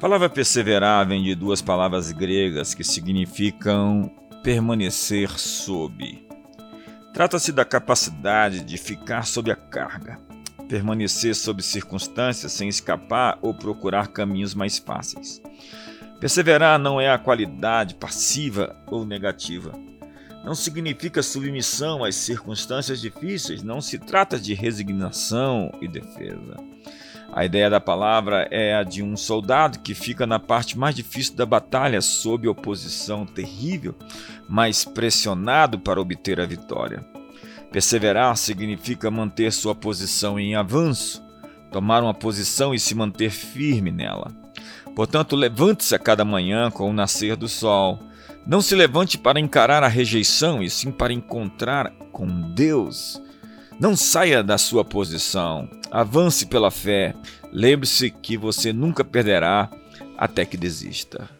palavra perseverar vem de duas palavras gregas que significam permanecer sob. Trata-se da capacidade de ficar sob a carga, permanecer sob circunstâncias sem escapar ou procurar caminhos mais fáceis. Perseverar não é a qualidade passiva ou negativa. Não significa submissão às circunstâncias difíceis, não se trata de resignação e defesa. A ideia da palavra é a de um soldado que fica na parte mais difícil da batalha sob oposição terrível, mas pressionado para obter a vitória. Perseverar significa manter sua posição em avanço, tomar uma posição e se manter firme nela. Portanto, levante-se a cada manhã com o nascer do sol. Não se levante para encarar a rejeição, e sim para encontrar com Deus. Não saia da sua posição. Avance pela fé. Lembre-se que você nunca perderá até que desista.